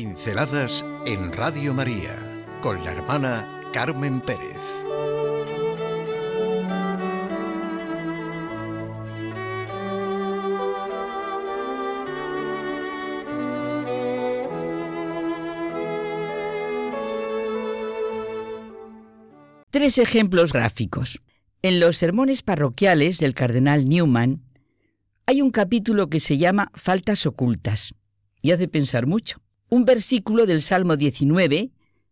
Pinceladas en Radio María con la hermana Carmen Pérez. Tres ejemplos gráficos. En los sermones parroquiales del cardenal Newman hay un capítulo que se llama Faltas ocultas y hace pensar mucho. Un versículo del Salmo 19,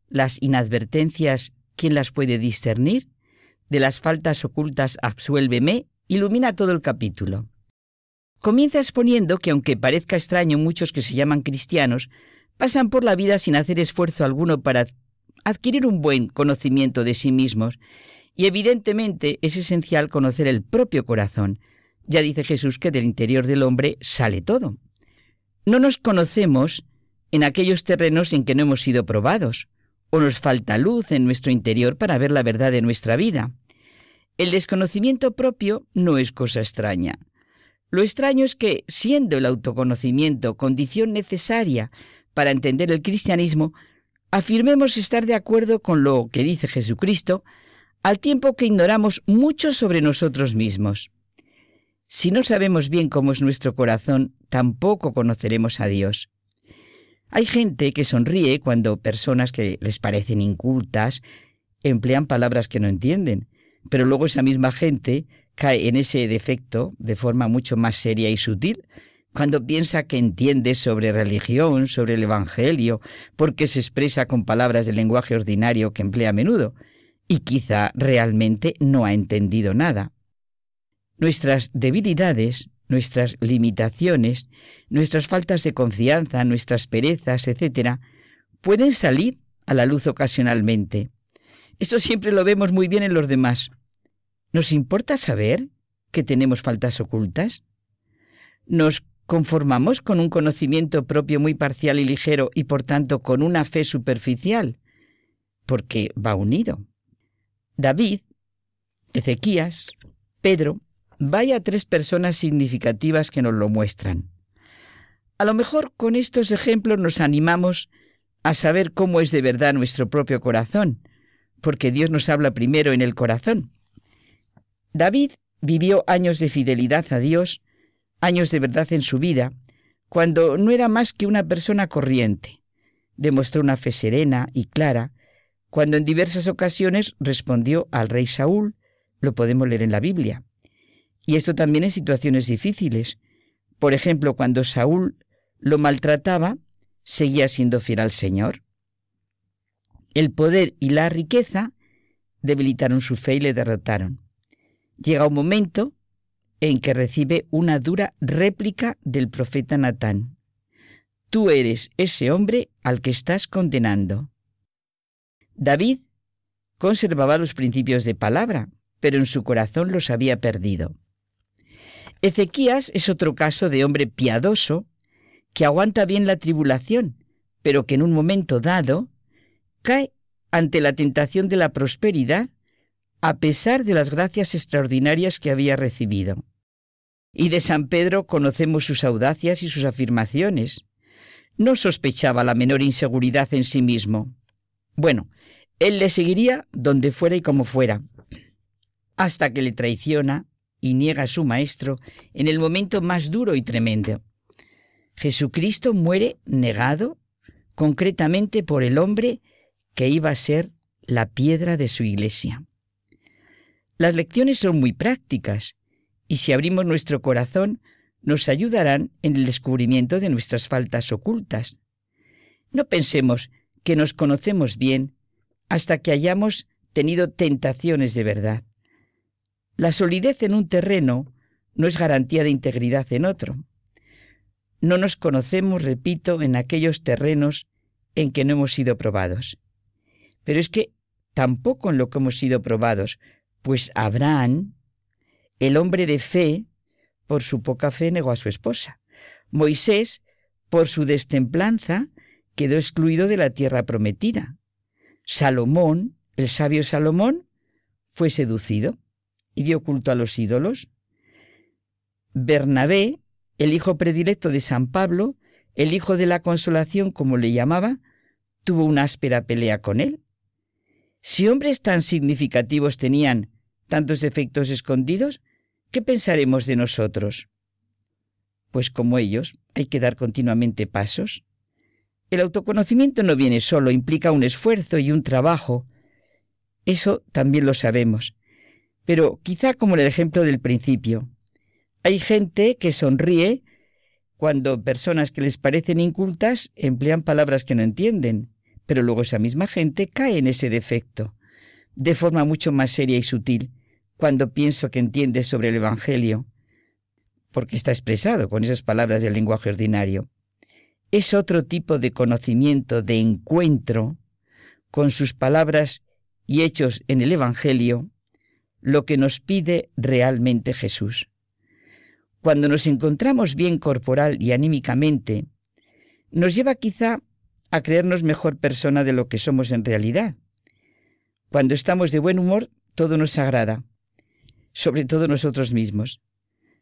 las inadvertencias, ¿quién las puede discernir? De las faltas ocultas, absuélveme, ilumina todo el capítulo. Comienza exponiendo que aunque parezca extraño, muchos que se llaman cristianos pasan por la vida sin hacer esfuerzo alguno para adquirir un buen conocimiento de sí mismos, y evidentemente es esencial conocer el propio corazón. Ya dice Jesús que del interior del hombre sale todo. No nos conocemos en aquellos terrenos en que no hemos sido probados, o nos falta luz en nuestro interior para ver la verdad de nuestra vida. El desconocimiento propio no es cosa extraña. Lo extraño es que, siendo el autoconocimiento condición necesaria para entender el cristianismo, afirmemos estar de acuerdo con lo que dice Jesucristo, al tiempo que ignoramos mucho sobre nosotros mismos. Si no sabemos bien cómo es nuestro corazón, tampoco conoceremos a Dios. Hay gente que sonríe cuando personas que les parecen incultas emplean palabras que no entienden, pero luego esa misma gente cae en ese defecto de forma mucho más seria y sutil cuando piensa que entiende sobre religión, sobre el Evangelio, porque se expresa con palabras del lenguaje ordinario que emplea a menudo, y quizá realmente no ha entendido nada. Nuestras debilidades nuestras limitaciones, nuestras faltas de confianza, nuestras perezas, etc., pueden salir a la luz ocasionalmente. Esto siempre lo vemos muy bien en los demás. ¿Nos importa saber que tenemos faltas ocultas? ¿Nos conformamos con un conocimiento propio muy parcial y ligero y por tanto con una fe superficial? Porque va unido. David, Ezequías, Pedro, Vaya tres personas significativas que nos lo muestran. A lo mejor con estos ejemplos nos animamos a saber cómo es de verdad nuestro propio corazón, porque Dios nos habla primero en el corazón. David vivió años de fidelidad a Dios, años de verdad en su vida, cuando no era más que una persona corriente. Demostró una fe serena y clara, cuando en diversas ocasiones respondió al rey Saúl, lo podemos leer en la Biblia. Y esto también en situaciones difíciles. Por ejemplo, cuando Saúl lo maltrataba, seguía siendo fiel al Señor. El poder y la riqueza debilitaron su fe y le derrotaron. Llega un momento en que recibe una dura réplica del profeta Natán. Tú eres ese hombre al que estás condenando. David conservaba los principios de palabra, pero en su corazón los había perdido. Ezequías es otro caso de hombre piadoso que aguanta bien la tribulación, pero que en un momento dado cae ante la tentación de la prosperidad a pesar de las gracias extraordinarias que había recibido. Y de San Pedro conocemos sus audacias y sus afirmaciones. No sospechaba la menor inseguridad en sí mismo. Bueno, él le seguiría donde fuera y como fuera, hasta que le traiciona y niega a su Maestro en el momento más duro y tremendo. Jesucristo muere negado concretamente por el hombre que iba a ser la piedra de su iglesia. Las lecciones son muy prácticas y si abrimos nuestro corazón nos ayudarán en el descubrimiento de nuestras faltas ocultas. No pensemos que nos conocemos bien hasta que hayamos tenido tentaciones de verdad. La solidez en un terreno no es garantía de integridad en otro. No nos conocemos, repito, en aquellos terrenos en que no hemos sido probados. Pero es que tampoco en lo que hemos sido probados, pues Abraham, el hombre de fe, por su poca fe negó a su esposa. Moisés, por su destemplanza, quedó excluido de la tierra prometida. Salomón, el sabio Salomón, fue seducido y dio culto a los ídolos. Bernabé, el hijo predilecto de San Pablo, el hijo de la consolación, como le llamaba, tuvo una áspera pelea con él. Si hombres tan significativos tenían tantos defectos escondidos, ¿qué pensaremos de nosotros? Pues como ellos, hay que dar continuamente pasos. El autoconocimiento no viene solo, implica un esfuerzo y un trabajo. Eso también lo sabemos. Pero quizá como el ejemplo del principio. Hay gente que sonríe cuando personas que les parecen incultas emplean palabras que no entienden, pero luego esa misma gente cae en ese defecto, de forma mucho más seria y sutil, cuando pienso que entiende sobre el Evangelio, porque está expresado con esas palabras del lenguaje ordinario. Es otro tipo de conocimiento, de encuentro con sus palabras y hechos en el Evangelio, lo que nos pide realmente Jesús. Cuando nos encontramos bien corporal y anímicamente, nos lleva quizá a creernos mejor persona de lo que somos en realidad. Cuando estamos de buen humor, todo nos agrada, sobre todo nosotros mismos.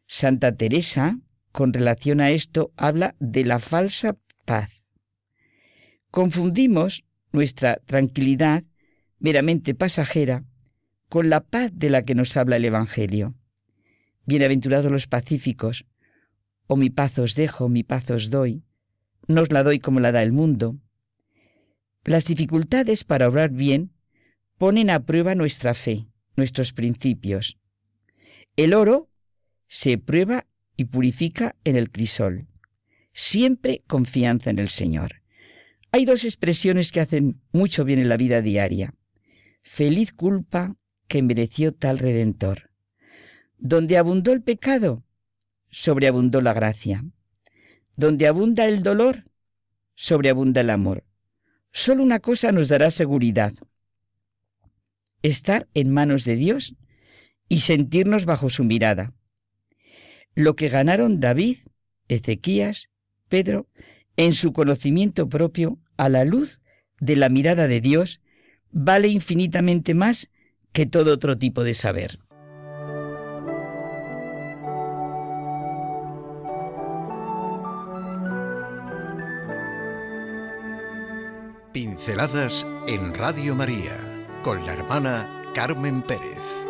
Santa Teresa, con relación a esto, habla de la falsa paz. Confundimos nuestra tranquilidad meramente pasajera con la paz de la que nos habla el Evangelio. Bienaventurados los pacíficos, o mi paz os dejo, mi paz os doy, no os la doy como la da el mundo. Las dificultades para obrar bien ponen a prueba nuestra fe, nuestros principios. El oro se prueba y purifica en el crisol. Siempre confianza en el Señor. Hay dos expresiones que hacen mucho bien en la vida diaria. Feliz culpa que mereció tal redentor. Donde abundó el pecado, sobreabundó la gracia. Donde abunda el dolor, sobreabunda el amor. Solo una cosa nos dará seguridad. Estar en manos de Dios y sentirnos bajo su mirada. Lo que ganaron David, Ezequías, Pedro, en su conocimiento propio a la luz de la mirada de Dios, vale infinitamente más que todo otro tipo de saber. Pinceladas en Radio María con la hermana Carmen Pérez.